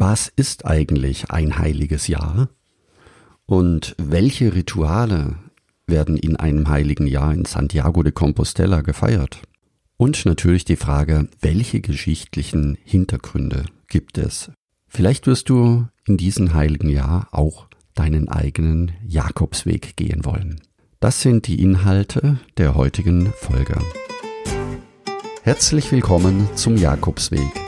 Was ist eigentlich ein heiliges Jahr? Und welche Rituale werden in einem heiligen Jahr in Santiago de Compostela gefeiert? Und natürlich die Frage, welche geschichtlichen Hintergründe gibt es? Vielleicht wirst du in diesem heiligen Jahr auch deinen eigenen Jakobsweg gehen wollen. Das sind die Inhalte der heutigen Folge. Herzlich willkommen zum Jakobsweg.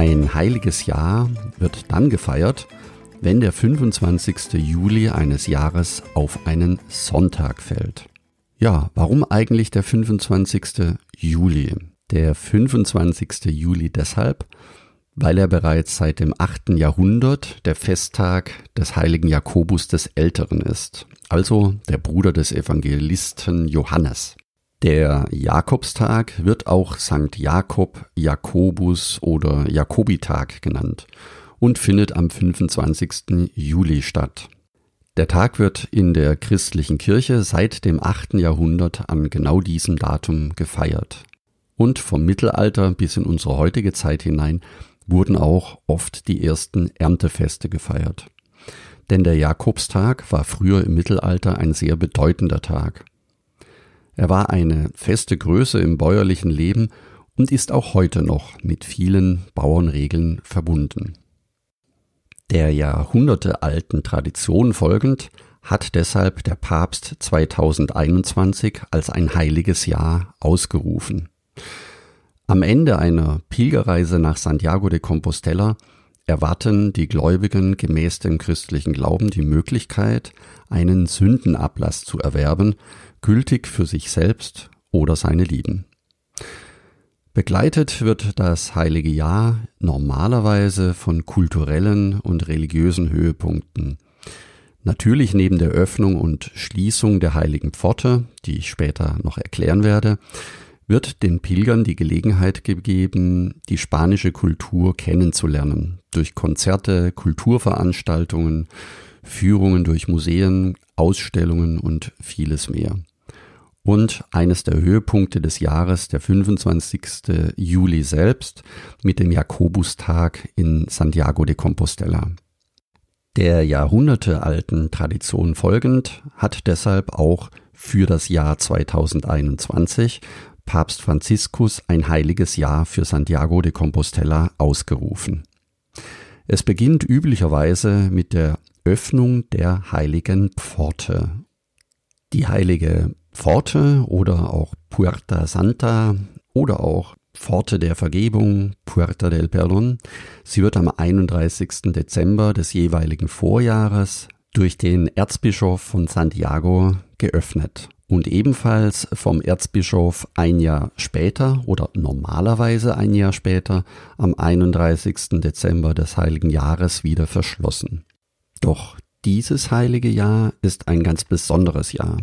Ein heiliges Jahr wird dann gefeiert, wenn der 25. Juli eines Jahres auf einen Sonntag fällt. Ja, warum eigentlich der 25. Juli? Der 25. Juli deshalb, weil er bereits seit dem 8. Jahrhundert der Festtag des heiligen Jakobus des Älteren ist, also der Bruder des Evangelisten Johannes. Der Jakobstag wird auch Sankt Jakob, Jakobus oder Jakobitag genannt und findet am 25. Juli statt. Der Tag wird in der christlichen Kirche seit dem 8. Jahrhundert an genau diesem Datum gefeiert. Und vom Mittelalter bis in unsere heutige Zeit hinein wurden auch oft die ersten Erntefeste gefeiert. Denn der Jakobstag war früher im Mittelalter ein sehr bedeutender Tag. Er war eine feste Größe im bäuerlichen Leben und ist auch heute noch mit vielen Bauernregeln verbunden. Der jahrhundertealten Tradition folgend hat deshalb der Papst 2021 als ein heiliges Jahr ausgerufen. Am Ende einer Pilgerreise nach Santiago de Compostela erwarten die Gläubigen gemäß dem christlichen Glauben die Möglichkeit, einen Sündenablass zu erwerben, gültig für sich selbst oder seine Lieben. Begleitet wird das heilige Jahr normalerweise von kulturellen und religiösen Höhepunkten. Natürlich neben der Öffnung und Schließung der heiligen Pforte, die ich später noch erklären werde, wird den Pilgern die Gelegenheit gegeben, die spanische Kultur kennenzulernen, durch Konzerte, Kulturveranstaltungen, Führungen durch Museen, Ausstellungen und vieles mehr. Und eines der Höhepunkte des Jahres, der 25. Juli selbst, mit dem Jakobustag in Santiago de Compostela. Der jahrhundertealten Tradition folgend hat deshalb auch für das Jahr 2021 Papst Franziskus ein heiliges Jahr für Santiago de Compostela ausgerufen. Es beginnt üblicherweise mit der Öffnung der heiligen Pforte. Die heilige Pforte oder auch Puerta Santa oder auch Pforte der Vergebung, Puerta del Perdón. Sie wird am 31. Dezember des jeweiligen Vorjahres durch den Erzbischof von Santiago geöffnet und ebenfalls vom Erzbischof ein Jahr später oder normalerweise ein Jahr später am 31. Dezember des heiligen Jahres wieder verschlossen. Doch dieses heilige Jahr ist ein ganz besonderes Jahr.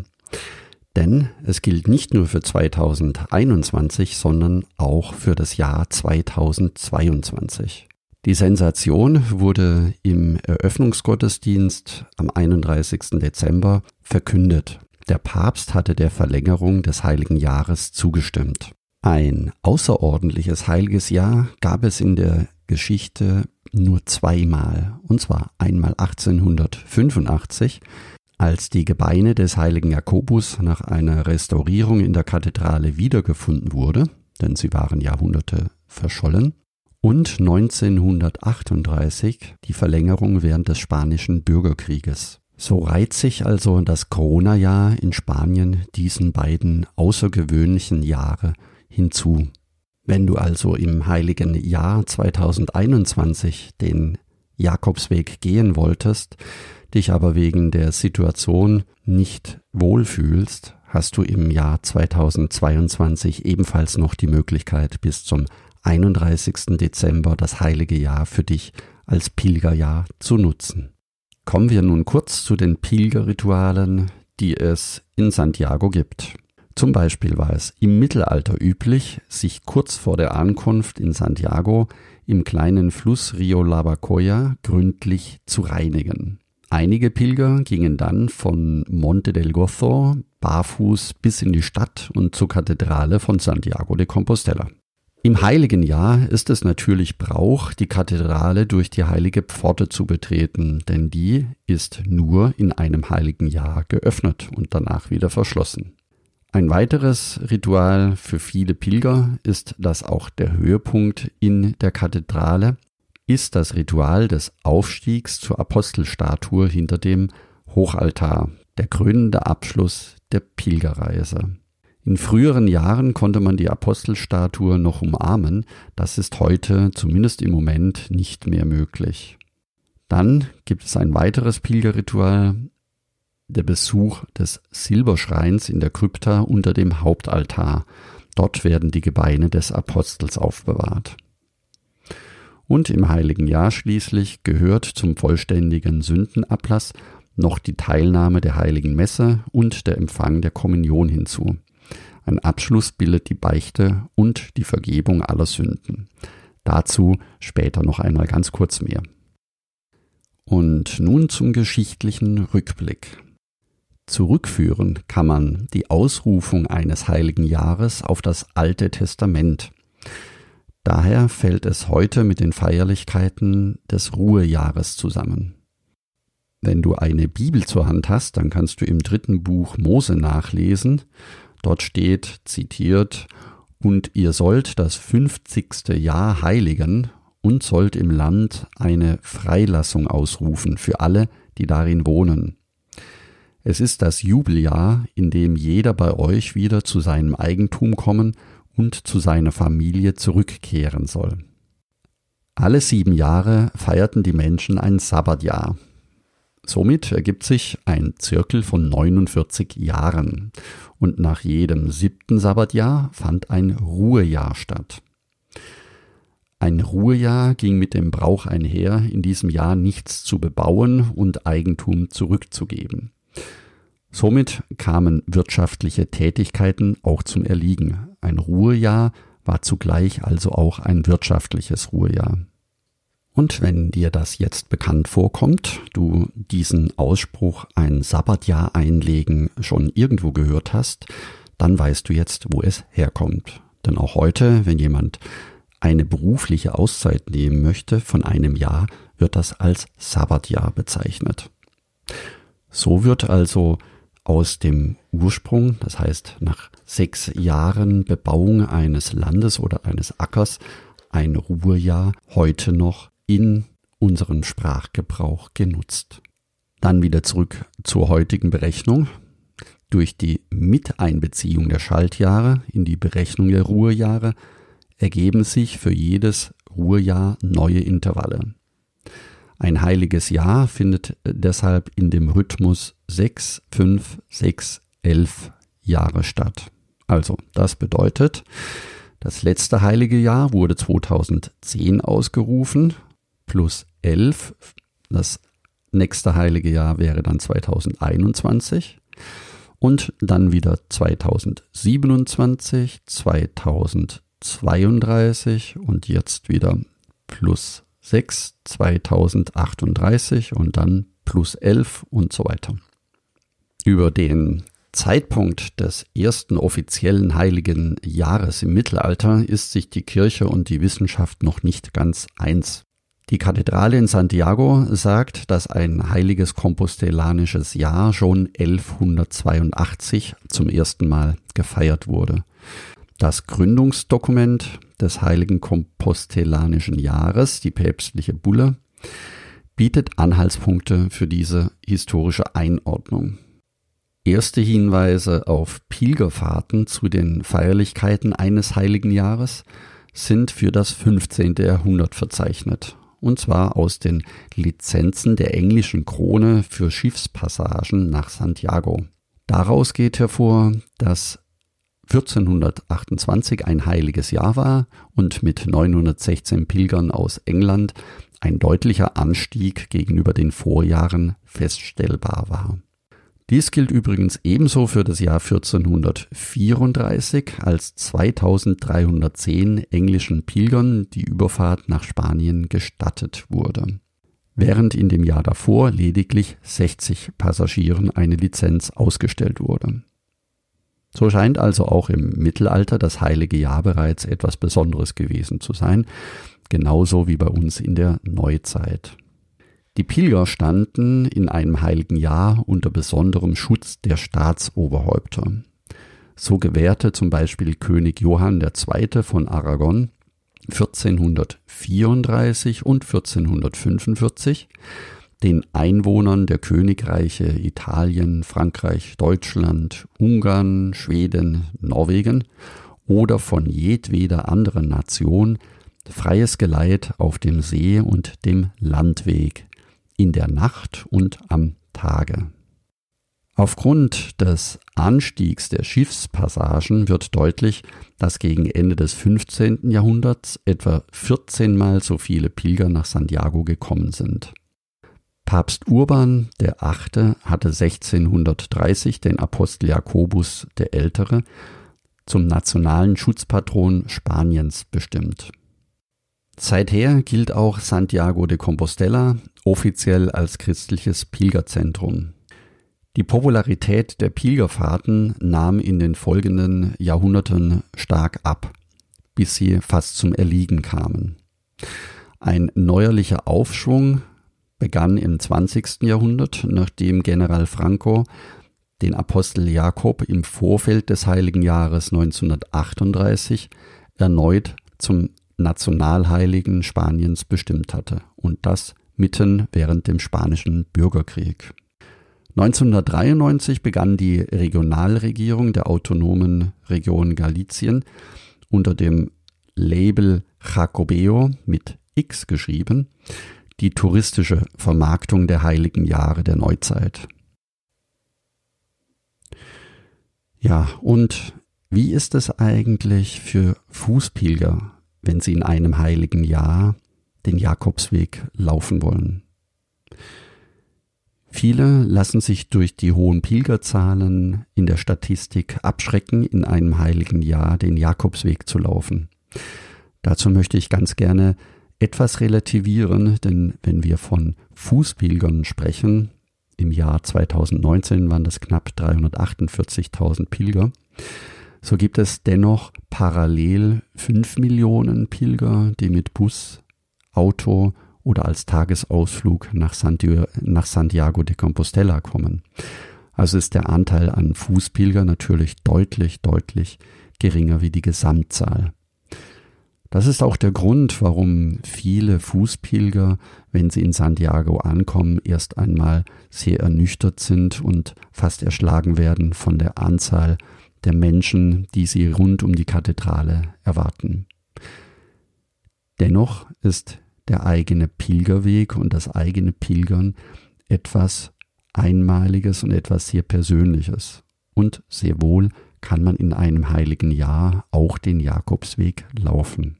Denn es gilt nicht nur für 2021, sondern auch für das Jahr 2022. Die Sensation wurde im Eröffnungsgottesdienst am 31. Dezember verkündet. Der Papst hatte der Verlängerung des heiligen Jahres zugestimmt. Ein außerordentliches heiliges Jahr gab es in der Geschichte nur zweimal, und zwar einmal 1885 als die Gebeine des heiligen Jakobus nach einer Restaurierung in der Kathedrale wiedergefunden wurde, denn sie waren Jahrhunderte verschollen, und 1938 die Verlängerung während des spanischen Bürgerkrieges. So reiht sich also das Corona-Jahr in Spanien diesen beiden außergewöhnlichen Jahre hinzu. Wenn du also im heiligen Jahr 2021 den Jakobsweg gehen wolltest, dich aber wegen der Situation nicht wohlfühlst, hast du im Jahr 2022 ebenfalls noch die Möglichkeit bis zum 31. Dezember das heilige Jahr für dich als Pilgerjahr zu nutzen. Kommen wir nun kurz zu den Pilgerritualen, die es in Santiago gibt. Zum Beispiel war es im Mittelalter üblich, sich kurz vor der Ankunft in Santiago im kleinen Fluss Rio Lavacoya gründlich zu reinigen. Einige Pilger gingen dann von Monte del Gozo barfuß bis in die Stadt und zur Kathedrale von Santiago de Compostela. Im heiligen Jahr ist es natürlich Brauch, die Kathedrale durch die heilige Pforte zu betreten, denn die ist nur in einem heiligen Jahr geöffnet und danach wieder verschlossen. Ein weiteres Ritual für viele Pilger ist, dass auch der Höhepunkt in der Kathedrale ist das Ritual des Aufstiegs zur Apostelstatue hinter dem Hochaltar, der krönende Abschluss der Pilgerreise. In früheren Jahren konnte man die Apostelstatue noch umarmen, das ist heute zumindest im Moment nicht mehr möglich. Dann gibt es ein weiteres Pilgerritual, der Besuch des Silberschreins in der Krypta unter dem Hauptaltar. Dort werden die Gebeine des Apostels aufbewahrt. Und im heiligen Jahr schließlich gehört zum vollständigen Sündenablass noch die Teilnahme der heiligen Messe und der Empfang der Kommunion hinzu. Ein Abschluss bildet die Beichte und die Vergebung aller Sünden. Dazu später noch einmal ganz kurz mehr. Und nun zum geschichtlichen Rückblick. Zurückführen kann man die Ausrufung eines heiligen Jahres auf das Alte Testament. Daher fällt es heute mit den Feierlichkeiten des Ruhejahres zusammen. Wenn du eine Bibel zur Hand hast, dann kannst du im dritten Buch Mose nachlesen Dort steht, zitiert, und ihr sollt das fünfzigste Jahr heiligen und sollt im Land eine Freilassung ausrufen für alle, die darin wohnen. Es ist das Jubeljahr, in dem jeder bei euch wieder zu seinem Eigentum kommen und zu seiner Familie zurückkehren soll. Alle sieben Jahre feierten die Menschen ein Sabbatjahr. Somit ergibt sich ein Zirkel von 49 Jahren und nach jedem siebten Sabbatjahr fand ein Ruhejahr statt. Ein Ruhejahr ging mit dem Brauch einher, in diesem Jahr nichts zu bebauen und Eigentum zurückzugeben. Somit kamen wirtschaftliche Tätigkeiten auch zum Erliegen. Ein Ruhejahr war zugleich also auch ein wirtschaftliches Ruhejahr. Und wenn dir das jetzt bekannt vorkommt, du diesen Ausspruch ein Sabbatjahr einlegen schon irgendwo gehört hast, dann weißt du jetzt, wo es herkommt. Denn auch heute, wenn jemand eine berufliche Auszeit nehmen möchte von einem Jahr, wird das als Sabbatjahr bezeichnet. So wird also aus dem Ursprung, das heißt nach sechs Jahren Bebauung eines Landes oder eines Ackers, ein Ruhejahr heute noch in unserem Sprachgebrauch genutzt. Dann wieder zurück zur heutigen Berechnung. Durch die Miteinbeziehung der Schaltjahre in die Berechnung der Ruhejahre ergeben sich für jedes Ruhejahr neue Intervalle. Ein heiliges Jahr findet deshalb in dem Rhythmus 6, 5, 6, 11 Jahre statt. Also, das bedeutet, das letzte heilige Jahr wurde 2010 ausgerufen plus 11. Das nächste heilige Jahr wäre dann 2021 und dann wieder 2027, 2032 und jetzt wieder plus 6, 2038 und dann plus 11 und so weiter. Über den Zeitpunkt des ersten offiziellen heiligen Jahres im Mittelalter ist sich die Kirche und die Wissenschaft noch nicht ganz eins. Die Kathedrale in Santiago sagt, dass ein heiliges kompostellanisches Jahr schon 1182 zum ersten Mal gefeiert wurde. Das Gründungsdokument des heiligen kompostellanischen Jahres, die päpstliche Bulle, bietet Anhaltspunkte für diese historische Einordnung. Erste Hinweise auf Pilgerfahrten zu den Feierlichkeiten eines heiligen Jahres sind für das 15. Jahrhundert verzeichnet und zwar aus den Lizenzen der englischen Krone für Schiffspassagen nach Santiago. Daraus geht hervor, dass 1428 ein heiliges Jahr war und mit 916 Pilgern aus England ein deutlicher Anstieg gegenüber den Vorjahren feststellbar war. Dies gilt übrigens ebenso für das Jahr 1434, als 2310 englischen Pilgern die Überfahrt nach Spanien gestattet wurde, während in dem Jahr davor lediglich 60 Passagieren eine Lizenz ausgestellt wurde. So scheint also auch im Mittelalter das heilige Jahr bereits etwas Besonderes gewesen zu sein, genauso wie bei uns in der Neuzeit. Die Pilger standen in einem heiligen Jahr unter besonderem Schutz der Staatsoberhäupter. So gewährte zum Beispiel König Johann II. von Aragon 1434 und 1445 den Einwohnern der Königreiche Italien, Frankreich, Deutschland, Ungarn, Schweden, Norwegen oder von jedweder anderen Nation freies Geleit auf dem See und dem Landweg in der Nacht und am Tage. Aufgrund des Anstiegs der Schiffspassagen wird deutlich, dass gegen Ende des 15. Jahrhunderts etwa 14 Mal so viele Pilger nach Santiago gekommen sind. Papst Urban der VIII. hatte 1630 den Apostel Jakobus der Ältere zum nationalen Schutzpatron Spaniens bestimmt. Seither gilt auch Santiago de Compostela offiziell als christliches Pilgerzentrum. Die Popularität der Pilgerfahrten nahm in den folgenden Jahrhunderten stark ab, bis sie fast zum Erliegen kamen. Ein neuerlicher Aufschwung begann im 20. Jahrhundert, nachdem General Franco den Apostel Jakob im Vorfeld des Heiligen Jahres 1938 erneut zum Nationalheiligen Spaniens bestimmt hatte und das mitten während dem Spanischen Bürgerkrieg. 1993 begann die Regionalregierung der autonomen Region Galizien unter dem Label Jacobeo mit X geschrieben, die touristische Vermarktung der heiligen Jahre der Neuzeit. Ja, und wie ist es eigentlich für Fußpilger wenn sie in einem heiligen Jahr den Jakobsweg laufen wollen. Viele lassen sich durch die hohen Pilgerzahlen in der Statistik abschrecken, in einem heiligen Jahr den Jakobsweg zu laufen. Dazu möchte ich ganz gerne etwas relativieren, denn wenn wir von Fußpilgern sprechen, im Jahr 2019 waren das knapp 348.000 Pilger, so gibt es dennoch parallel fünf Millionen Pilger, die mit Bus, Auto oder als Tagesausflug nach, Santiago de Compostela kommen. Also ist der Anteil an Fußpilger natürlich deutlich, deutlich geringer wie die Gesamtzahl. Das ist auch der Grund, warum viele Fußpilger, wenn sie in Santiago ankommen, erst einmal sehr ernüchtert sind und fast erschlagen werden von der Anzahl der Menschen, die sie rund um die Kathedrale erwarten. Dennoch ist der eigene Pilgerweg und das eigene Pilgern etwas Einmaliges und etwas sehr Persönliches. Und sehr wohl kann man in einem heiligen Jahr auch den Jakobsweg laufen.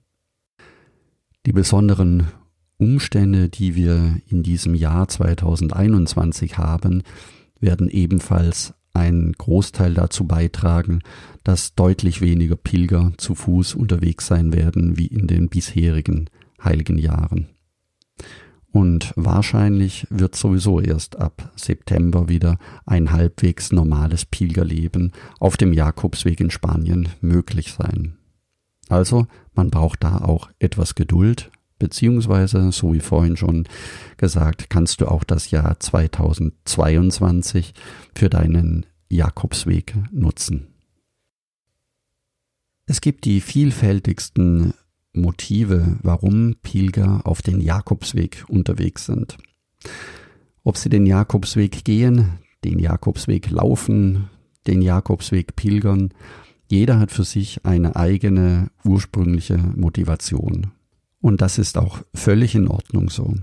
Die besonderen Umstände, die wir in diesem Jahr 2021 haben, werden ebenfalls einen Großteil dazu beitragen, dass deutlich weniger Pilger zu Fuß unterwegs sein werden wie in den bisherigen heiligen Jahren. Und wahrscheinlich wird sowieso erst ab September wieder ein halbwegs normales Pilgerleben auf dem Jakobsweg in Spanien möglich sein. Also man braucht da auch etwas Geduld, beziehungsweise, so wie vorhin schon gesagt, kannst du auch das Jahr 2022 für deinen Jakobsweg nutzen. Es gibt die vielfältigsten Motive, warum Pilger auf den Jakobsweg unterwegs sind. Ob sie den Jakobsweg gehen, den Jakobsweg laufen, den Jakobsweg pilgern, jeder hat für sich eine eigene ursprüngliche Motivation. Und das ist auch völlig in Ordnung so.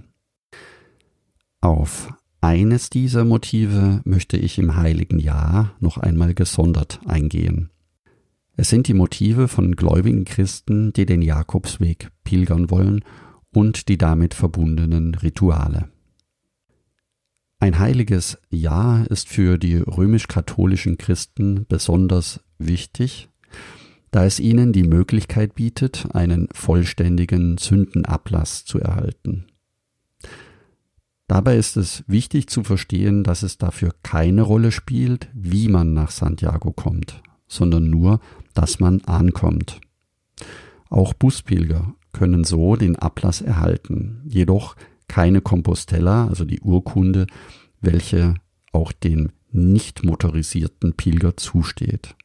Auf eines dieser Motive möchte ich im heiligen Jahr noch einmal gesondert eingehen. Es sind die Motive von gläubigen Christen, die den Jakobsweg pilgern wollen und die damit verbundenen Rituale. Ein heiliges Jahr ist für die römisch-katholischen Christen besonders wichtig, da es ihnen die Möglichkeit bietet, einen vollständigen Sündenablass zu erhalten. Dabei ist es wichtig zu verstehen, dass es dafür keine Rolle spielt, wie man nach Santiago kommt, sondern nur, dass man ankommt. Auch Buspilger können so den Ablass erhalten, jedoch keine Compostella, also die Urkunde, welche auch den nicht motorisierten Pilger zusteht.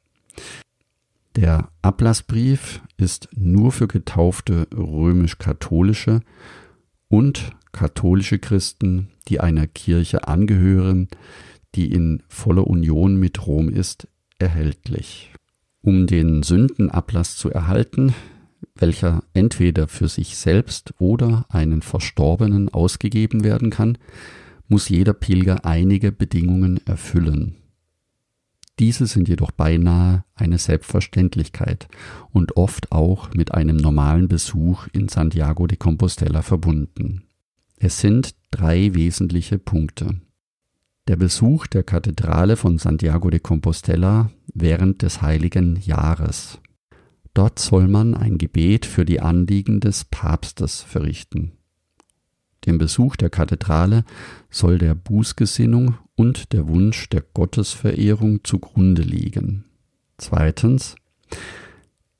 Der Ablassbrief ist nur für getaufte römisch-katholische und katholische Christen, die einer Kirche angehören, die in voller Union mit Rom ist, erhältlich. Um den Sündenablass zu erhalten, welcher entweder für sich selbst oder einen Verstorbenen ausgegeben werden kann, muss jeder Pilger einige Bedingungen erfüllen. Diese sind jedoch beinahe eine Selbstverständlichkeit und oft auch mit einem normalen Besuch in Santiago de Compostela verbunden. Es sind drei wesentliche Punkte. Der Besuch der Kathedrale von Santiago de Compostela während des heiligen Jahres. Dort soll man ein Gebet für die Anliegen des Papstes verrichten. Dem Besuch der Kathedrale soll der Bußgesinnung und der Wunsch der Gottesverehrung zugrunde liegen. Zweitens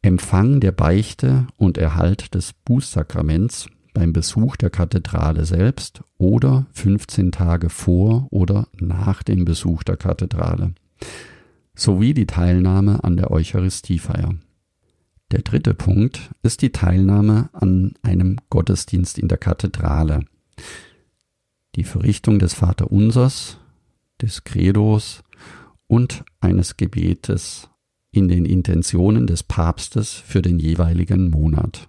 Empfang der Beichte und Erhalt des Bußsakraments beim Besuch der Kathedrale selbst oder 15 Tage vor oder nach dem Besuch der Kathedrale sowie die Teilnahme an der Eucharistiefeier. Der dritte Punkt ist die Teilnahme an einem Gottesdienst in der Kathedrale. Die Verrichtung des Vaterunsers, des Credos und eines Gebetes in den Intentionen des Papstes für den jeweiligen Monat.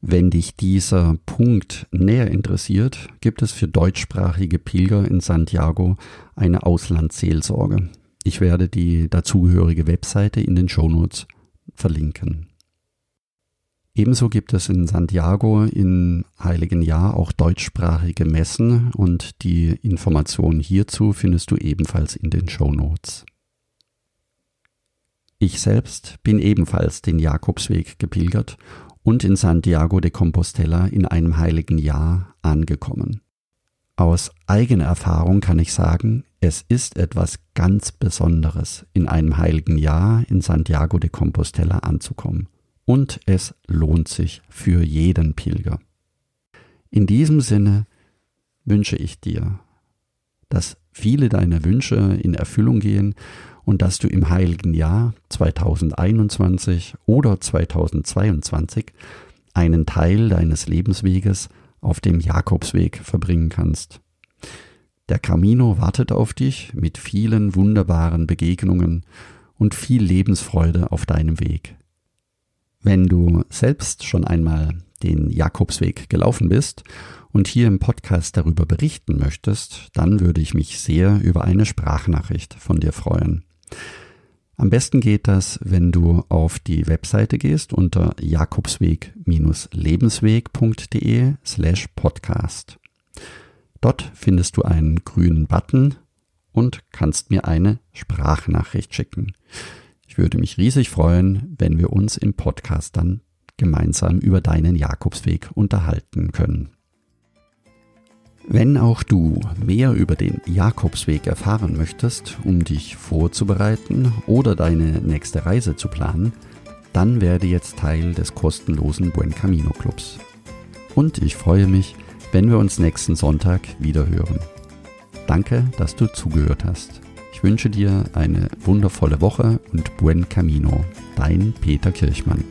Wenn dich dieser Punkt näher interessiert, gibt es für deutschsprachige Pilger in Santiago eine Auslandsseelsorge. Ich werde die dazugehörige Webseite in den Shownotes verlinken. Ebenso gibt es in Santiago im Heiligen Jahr auch deutschsprachige Messen und die Informationen hierzu findest du ebenfalls in den Shownotes. Ich selbst bin ebenfalls den Jakobsweg gepilgert und in Santiago de Compostela in einem heiligen Jahr angekommen. Aus eigener Erfahrung kann ich sagen, es ist etwas ganz Besonderes, in einem heiligen Jahr in Santiago de Compostela anzukommen. Und es lohnt sich für jeden Pilger. In diesem Sinne wünsche ich dir, dass viele deiner Wünsche in Erfüllung gehen und dass du im heiligen Jahr 2021 oder 2022 einen Teil deines Lebensweges auf dem Jakobsweg verbringen kannst. Der Camino wartet auf dich mit vielen wunderbaren Begegnungen und viel Lebensfreude auf deinem Weg. Wenn du selbst schon einmal den Jakobsweg gelaufen bist und hier im Podcast darüber berichten möchtest, dann würde ich mich sehr über eine Sprachnachricht von dir freuen. Am besten geht das, wenn du auf die Webseite gehst unter jakobsweg-lebensweg.de slash podcast. Dort findest du einen grünen Button und kannst mir eine Sprachnachricht schicken. Ich würde mich riesig freuen, wenn wir uns im Podcast dann gemeinsam über deinen Jakobsweg unterhalten können. Wenn auch du mehr über den Jakobsweg erfahren möchtest, um dich vorzubereiten oder deine nächste Reise zu planen, dann werde jetzt Teil des kostenlosen Buen Camino Clubs. Und ich freue mich, wenn wir uns nächsten Sonntag wieder hören. Danke, dass du zugehört hast. Ich wünsche dir eine wundervolle Woche und Buen Camino. Dein Peter Kirchmann.